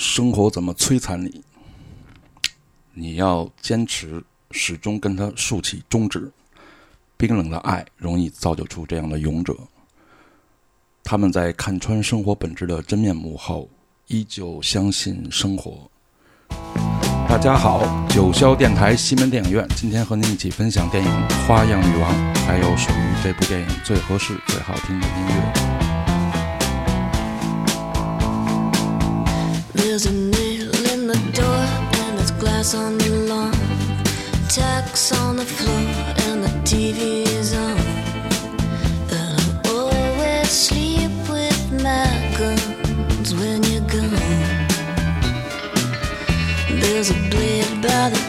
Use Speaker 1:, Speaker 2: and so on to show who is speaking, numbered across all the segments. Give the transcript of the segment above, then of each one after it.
Speaker 1: 生活怎么摧残你，你要坚持，始终跟他竖起中指。冰冷的爱容易造就出这样的勇者。他们在看穿生活本质的真面目后，依旧相信生活。大家好，九霄电台西门电影院，今天和您一起分享电影《花样女王》，还有属于这部电影最合适、最好听的音乐。
Speaker 2: Door and there's glass on the lawn. Tacks on the floor and the TV is on. I always sleep with my guns when you're gone. There's a blade by the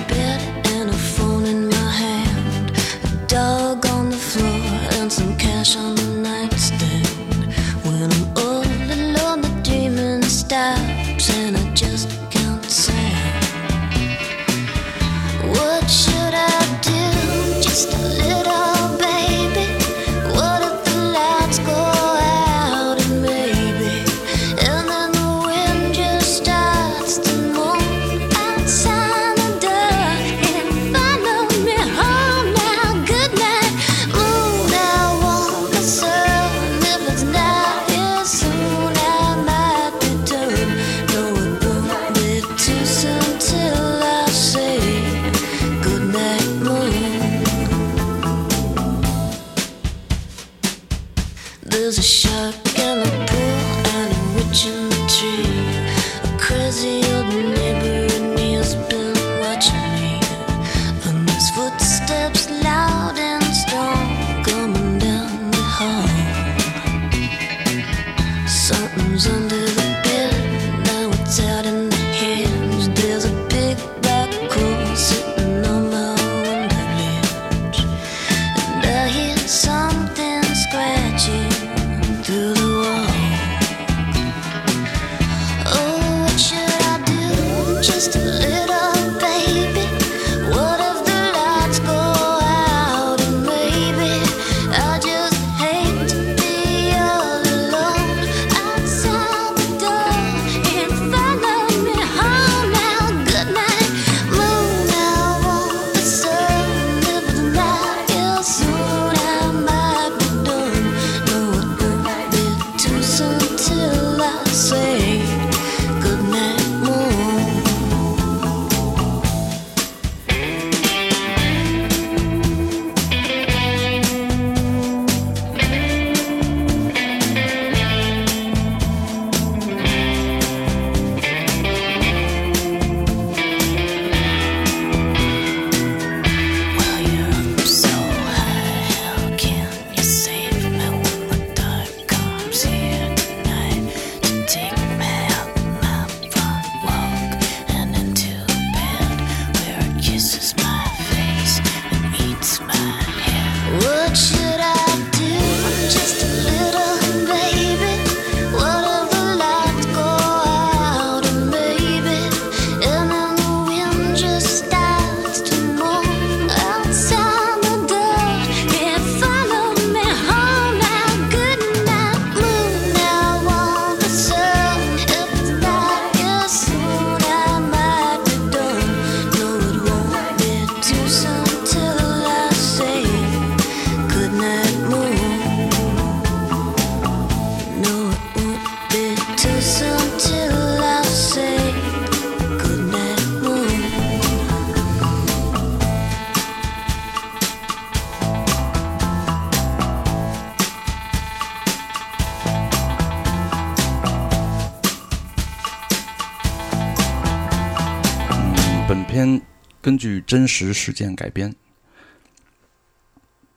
Speaker 1: 真实事件改编，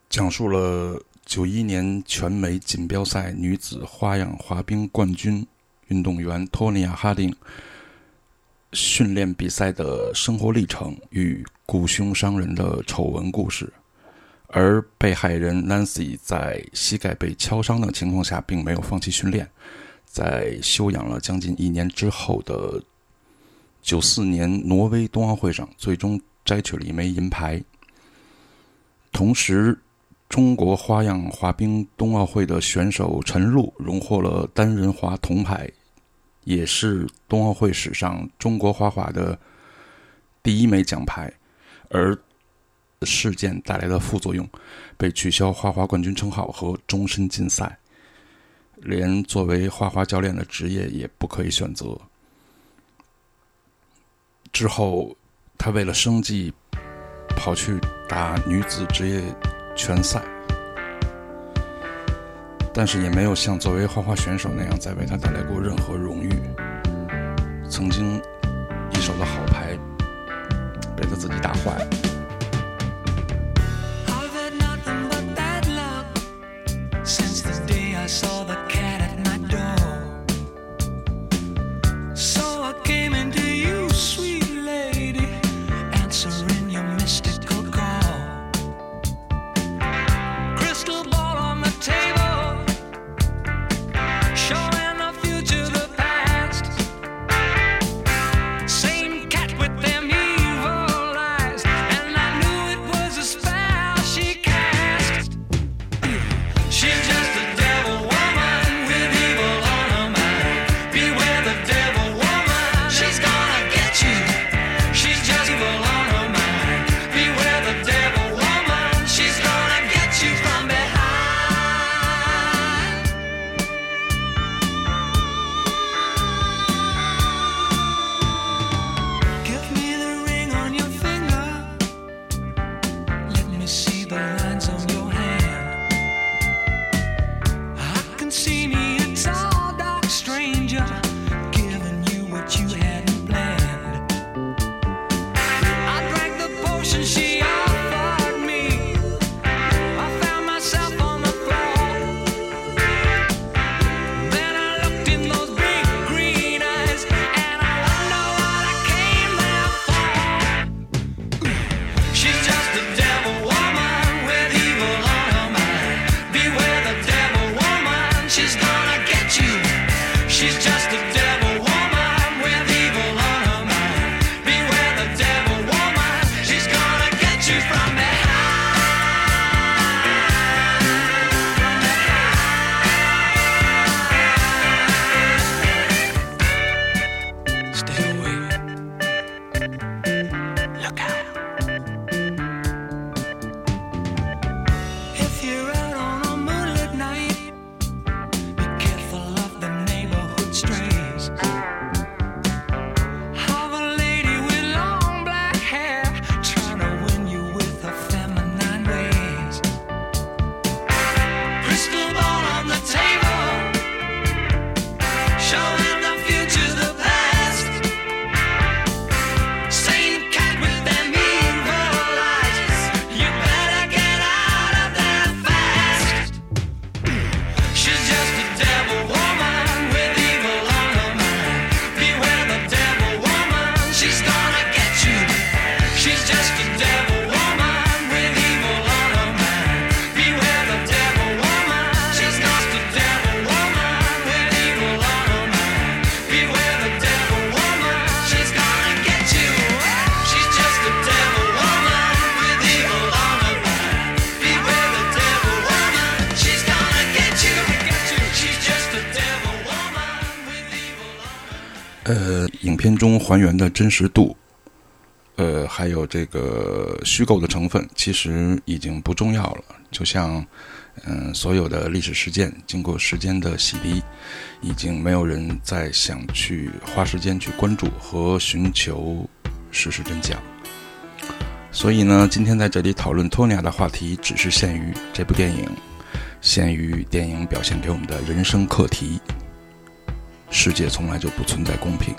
Speaker 1: 讲述了九一年全美锦标赛女子花样滑冰冠军运动员托尼亚·哈丁训练比赛的生活历程与雇凶伤人的丑闻故事。而被害人 Nancy 在膝盖被敲伤的情况下，并没有放弃训练，在休养了将近一年之后的九四年挪威冬奥会上，最终摘取了一枚银牌。同时，中国花样滑冰冬奥会的选手陈露荣获了单人滑铜牌，也是冬奥会史上中国花滑的第一枚奖牌，而事件带来的副作用，被取消花滑冠军称号和终身禁赛，连作为花滑教练的职业也不可以选择。之后，他为了生计，跑去打女子职业拳赛。但是也没有像作为花滑选手那样再为他带来过任何荣誉。曾经一手的好牌被他自己打坏。
Speaker 3: I've had nothing but bad luck since the day I saw the cat she's gonna get you. She's just
Speaker 1: 影片中还原的真实度，呃，还有这个虚构的成分，其实已经不重要了。就像，嗯、所有的历史事件经过时间的洗涤，已经没有人再想去花时间去关注和寻求事实真相。所以呢，今天在这里讨论托尼亚的话题，只是限于这部电影，限于电影表现给我们的人生课题。世界从来就不存在公平。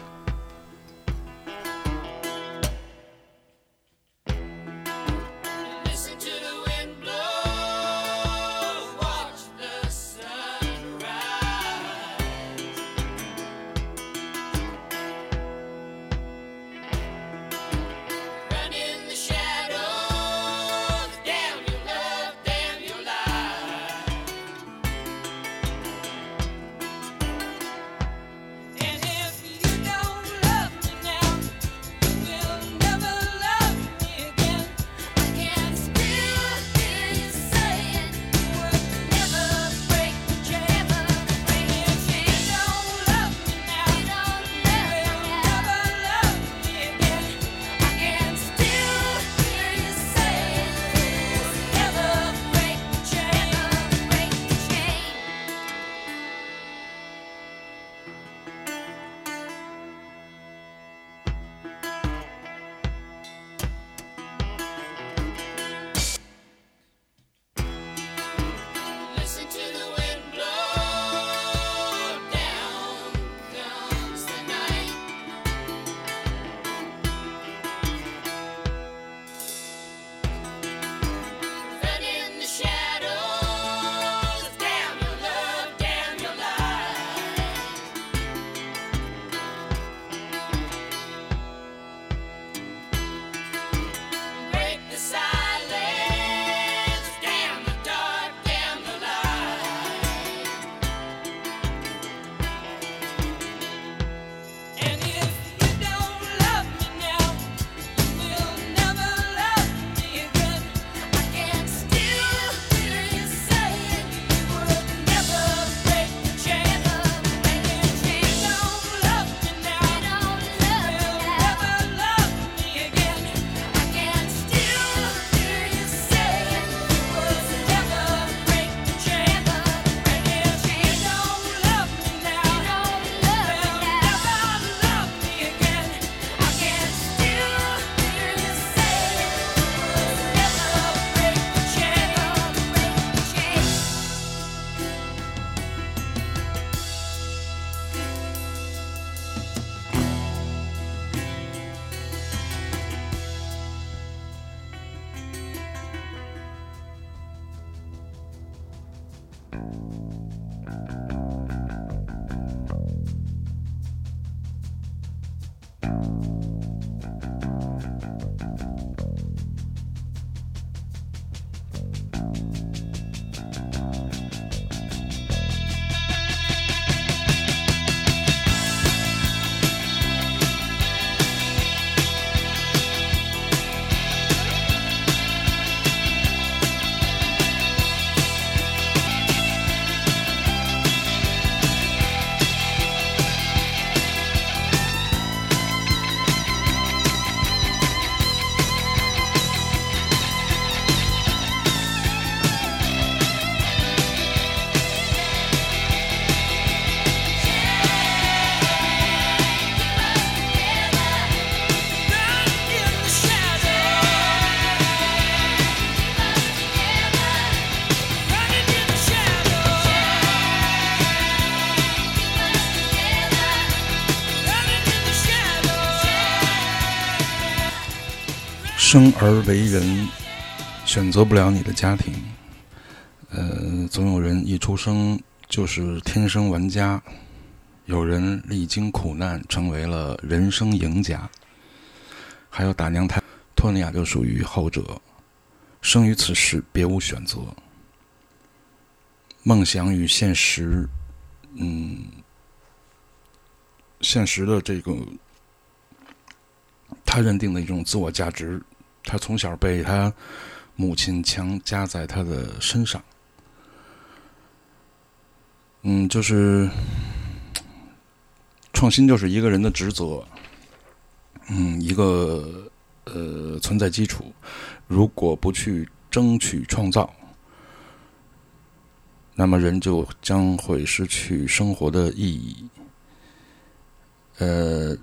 Speaker 1: 生而为人，选择不了你的家庭。呃，总有人一出生就是天生玩家，有人历经苦难成为了人生赢家，还有打娘胎托尼亚就属于后者。生于此时，别无选择。梦想与现实，嗯，现实的这个他认定的一种自我价值，他从小被他母亲强加在他的身上。嗯，就是创新就是一个人的职责，嗯，一个呃存在基础。如果不去争取创造，那么人就将会失去生活的意义。呃，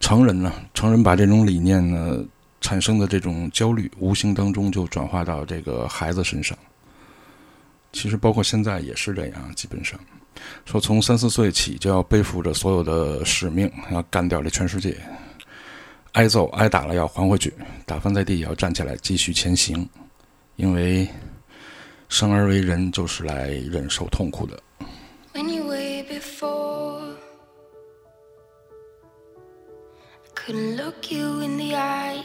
Speaker 1: 成人呢，成人把这种理念呢产生的这种焦虑，无形当中就转化到这个孩子身上。其实包括现在也是这样，基本上说从三四岁起就要背负着所有的使命，要干掉这全世界。挨揍挨打了要还回去，打翻在地也要站起来继续前行，因为生而为人就是来忍受痛苦的。
Speaker 4: Anyway, before. I couldn't look you in the eye.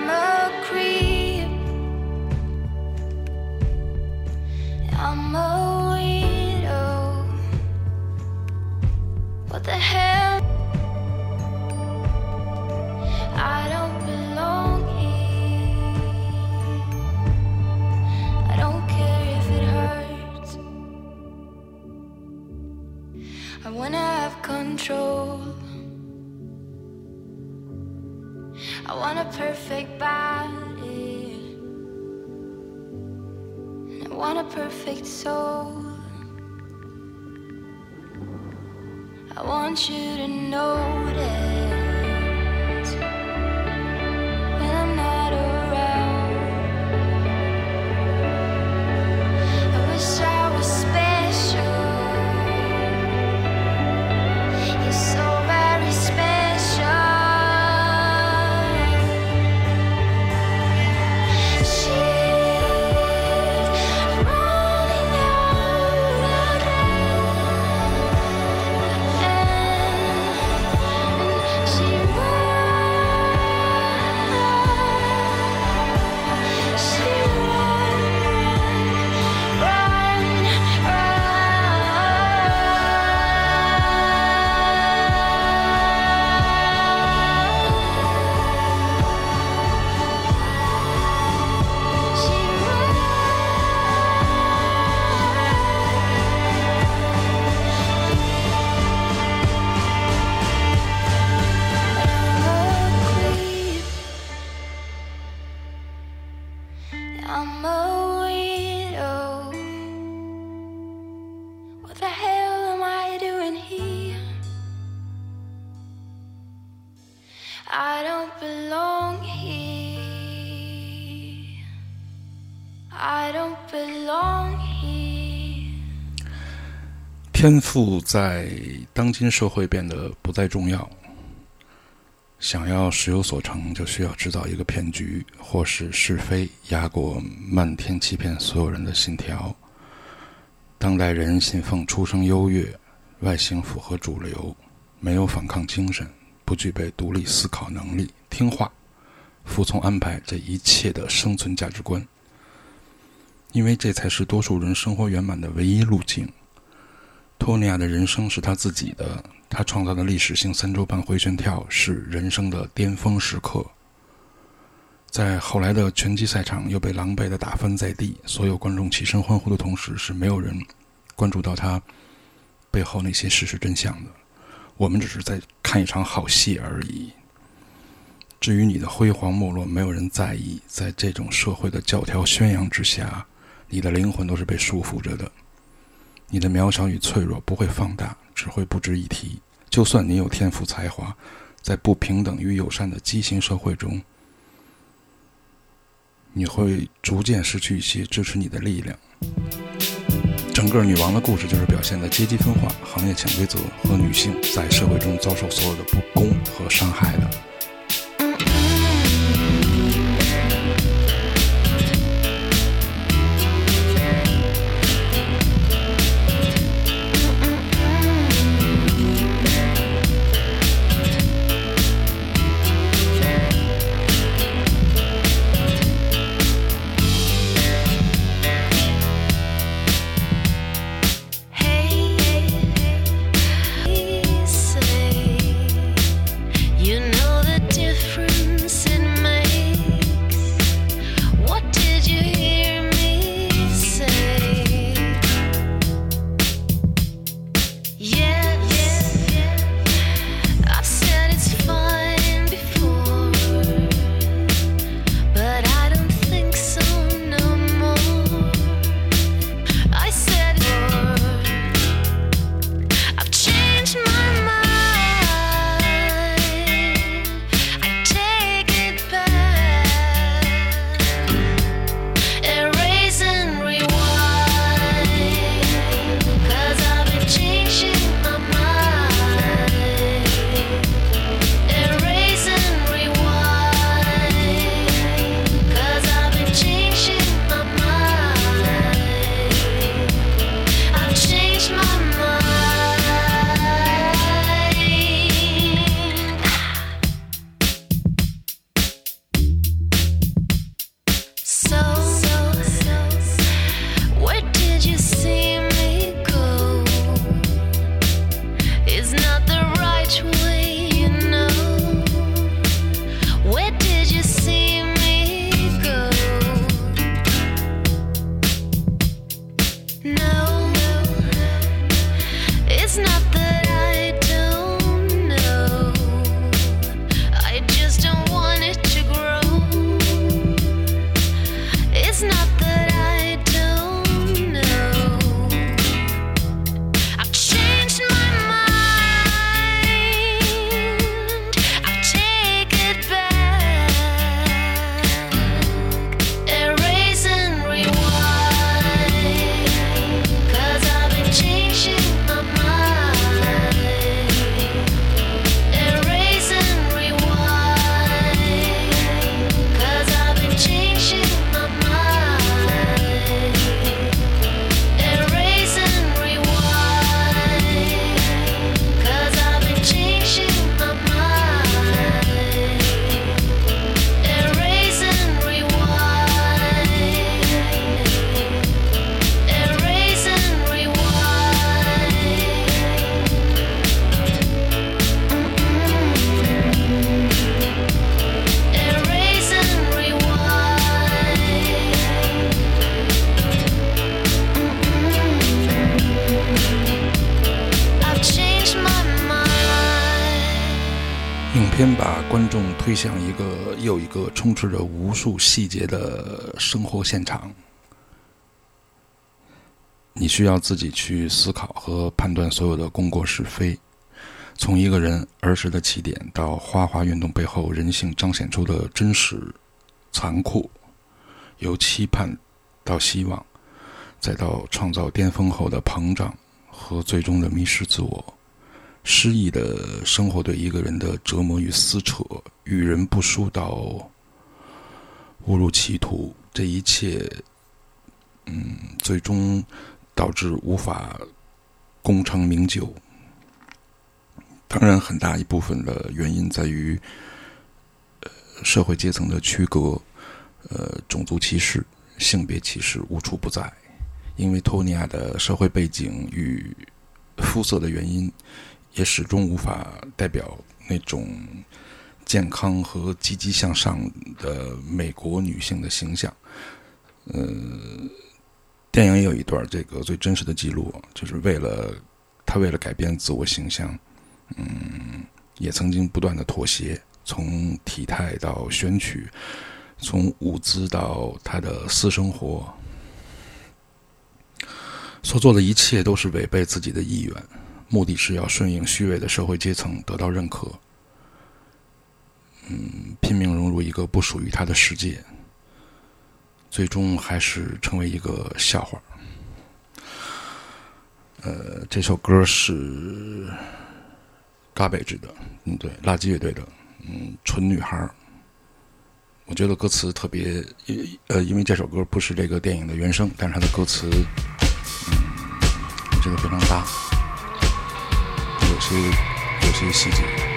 Speaker 4: I'm a creep. I'm a. What the hell? I don't belong here. I don't care if it hurts. I wanna have control. I want a perfect body. And I want a perfect soul. I want you to notice
Speaker 2: I don't belong here. I don't belong here.
Speaker 1: 天赋在当今社会变得不再重要。想要时有所成，就需要制造一个骗局，或是是非压过漫天欺骗所有人的信条。当代人信奉出生优越，外形符合主流，没有反抗精神，不具备独立思考能力，听话，服从安排这一切的生存价值观。因为这才是多数人生活圆满的唯一路径。托尼亚的人生是他自己的，他创造的历史性三周半回旋跳是人生的巅峰时刻。在后来的拳击赛场又被狼狈的打翻在地，所有观众起身欢呼的同时，是没有人关注到他背后那些事实真相的。我们只是在看一场好戏而已。至于你的辉煌没落，没有人在意。在这种社会的教条宣扬之下，你的灵魂都是被束缚着的。你的渺小与脆弱不会放大，只会不值一提。就算你有天赋才华，在不平等与友善的畸形社会中，你会逐渐失去一些支持你的力量。整个女王的故事就是表现的阶级分化、行业潜规则和女性在社会中遭受所有的不公和伤害的。推向一个又一个充斥着无数细节的生活现场。你需要自己去思考和判断所有的功过是非，从一个人儿时的起点到花滑运动背后人性彰显出的真实、残酷，由期盼到希望，再到创造巅峰后的膨胀和最终的迷失自我。诗意的生活对一个人的折磨与撕扯，与人不淑到误入歧途，这一切，嗯，最终导致无法功成名就。当然，很大一部分的原因在于，呃，社会阶层的区隔，呃，种族歧视、性别歧视无处不在。因为托尼亚的社会背景与肤色的原因。也始终无法代表那种健康和积极向上的美国女性的形象。呃，电影也有一段这个最真实的记录，就是为了她为了改变自我形象，嗯，也曾经不断的妥协，从体态到选曲，从舞姿到她的私生活，所做的一切都是违背自己的意愿。目的是要顺应虚伪的社会阶层，得到认可。嗯，拼命融入一个不属于他的世界，最终还是成为一个笑话。呃，这首歌是 Garbage 的，嗯，对，垃圾乐队的，嗯，纯女孩儿。我觉得歌词特别，呃，因为这首歌不是这个电影的原声，但是它的歌词，嗯，我觉得非常搭。有些有些细节。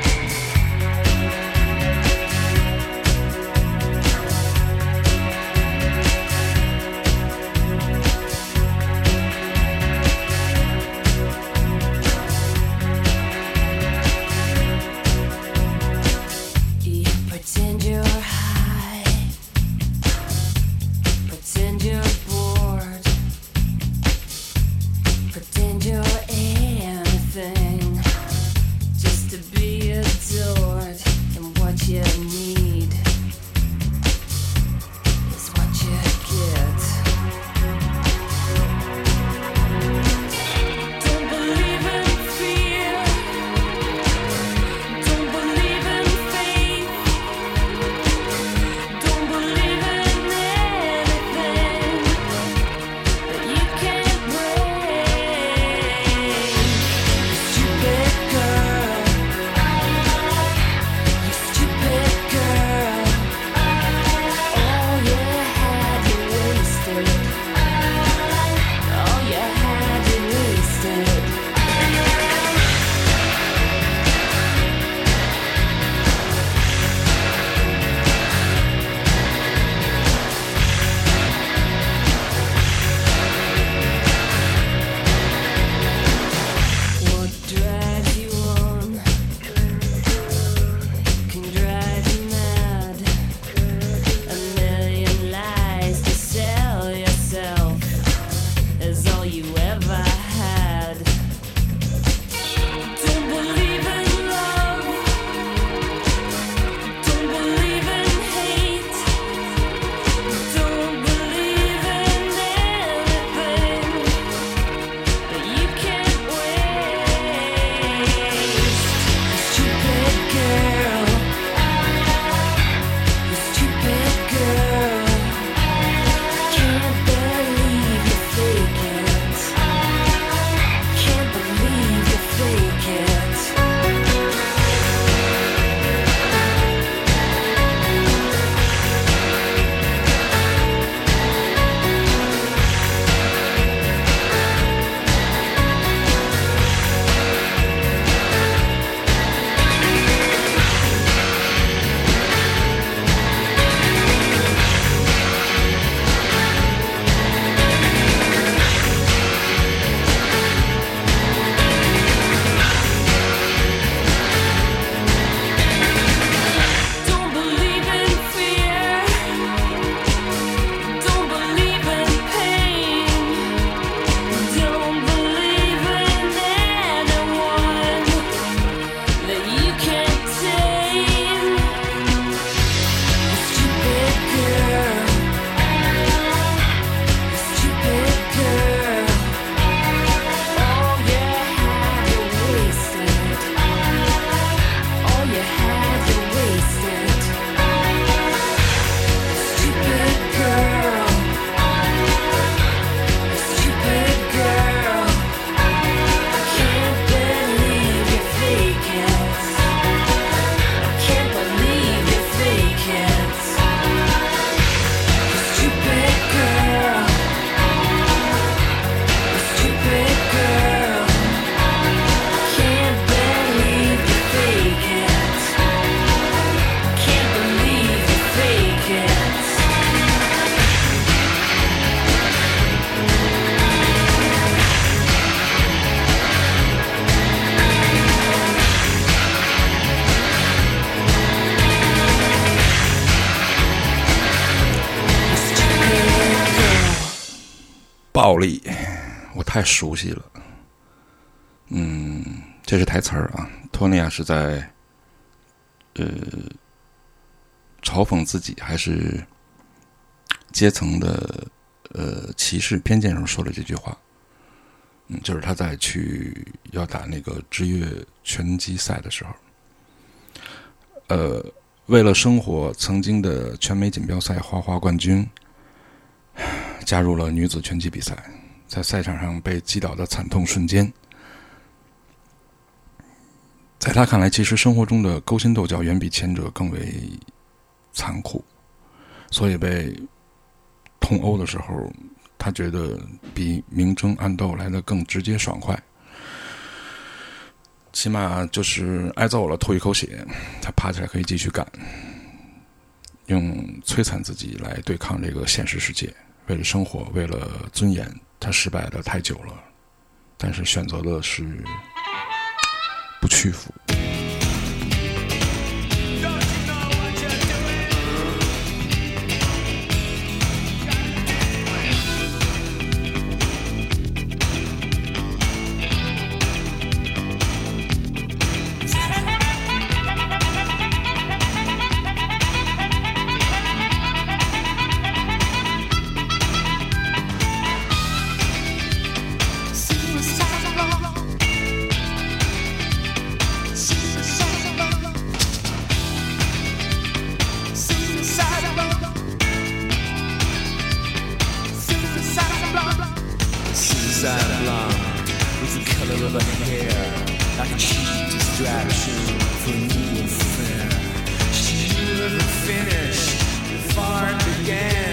Speaker 1: 太熟悉了。嗯，这是台词儿啊。托尼亚是在呃嘲讽自己，还是阶层的呃歧视偏见上说了这句话？嗯，就是他在去要打那个职业拳击赛的时候，呃，为了生活，曾经的全美锦标赛花滑冠军加入了女子拳击比赛，在赛场上被击倒的惨痛瞬间，在他看来，其实生活中的勾心斗角远比前者更为残酷，所以被痛殴的时候，他觉得比明争暗斗来的更直接爽快。起码就是挨揍了，吐一口血，他爬起来可以继续干，用摧残自己来对抗这个现实世界。为了生活，为了尊严，他失败的太久了，但是选择的是不屈服。
Speaker 5: Color of her hair, like a cheap distraction for new affair. She never finished before it began.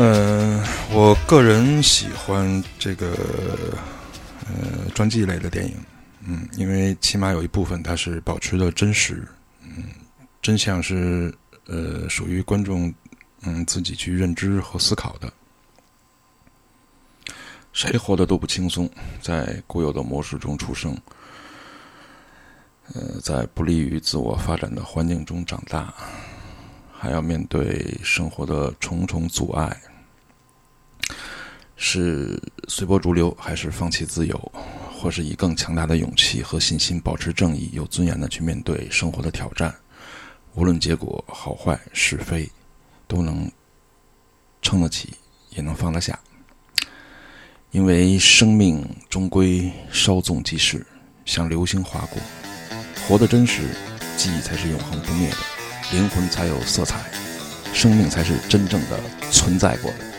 Speaker 5: Blonde.
Speaker 1: 呃，我个人喜欢这个呃传记类的电影，嗯，因为起码有一部分它是保持的真实，嗯，真相是呃属于观众嗯自己去认知和思考的。谁活得都不轻松，在固有的模式中出生，呃，在不利于自我发展的环境中长大，还要面对生活的重重阻碍，是随波逐流，还是放弃自由，或是以更强大的勇气和信心保持正义，有尊严的去面对生活的挑战？无论结果好坏是非，都能撑得起，也能放得下。因为生命终归稍纵即逝，像流星划过。活得真实，记忆才是永恒不灭的，灵魂才有色彩，生命才是真正的存在过的。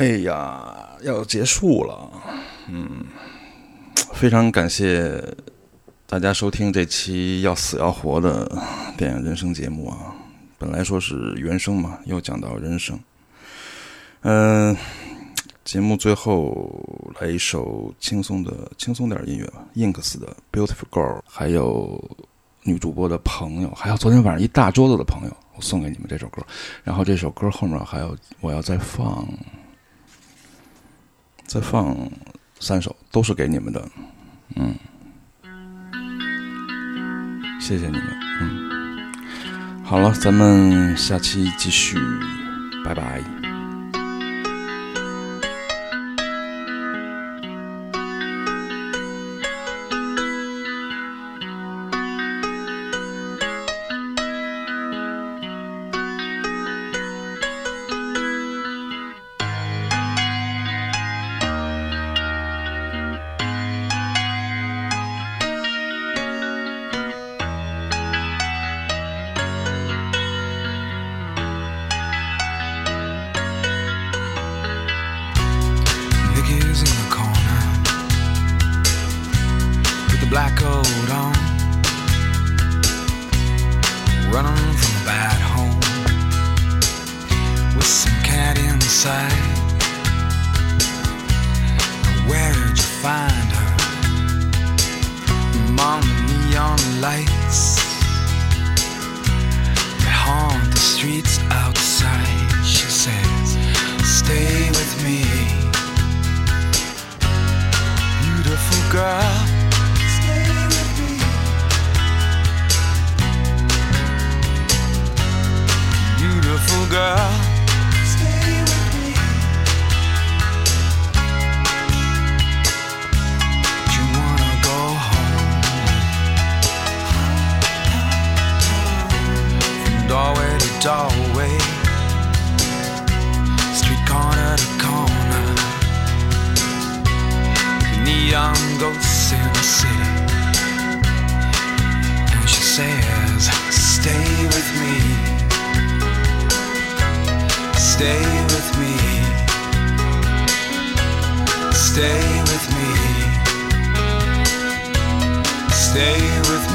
Speaker 1: 哎呀，要结束了，嗯，非常感谢大家收听这期要死要活的电影人生节目啊。本来说是原声嘛，又讲到人生，嗯、节目最后来一首轻松的、轻松点儿音乐吧，Inks 的《Beautiful Girl》，还有女主播的朋友，还有昨天晚上一大桌子的朋友，我送给你们这首歌。然后这首歌后面还有我要再放，再放三首，都是给你们的，嗯，谢谢你们，嗯。好了，咱们下期继续，拜拜。
Speaker 3: With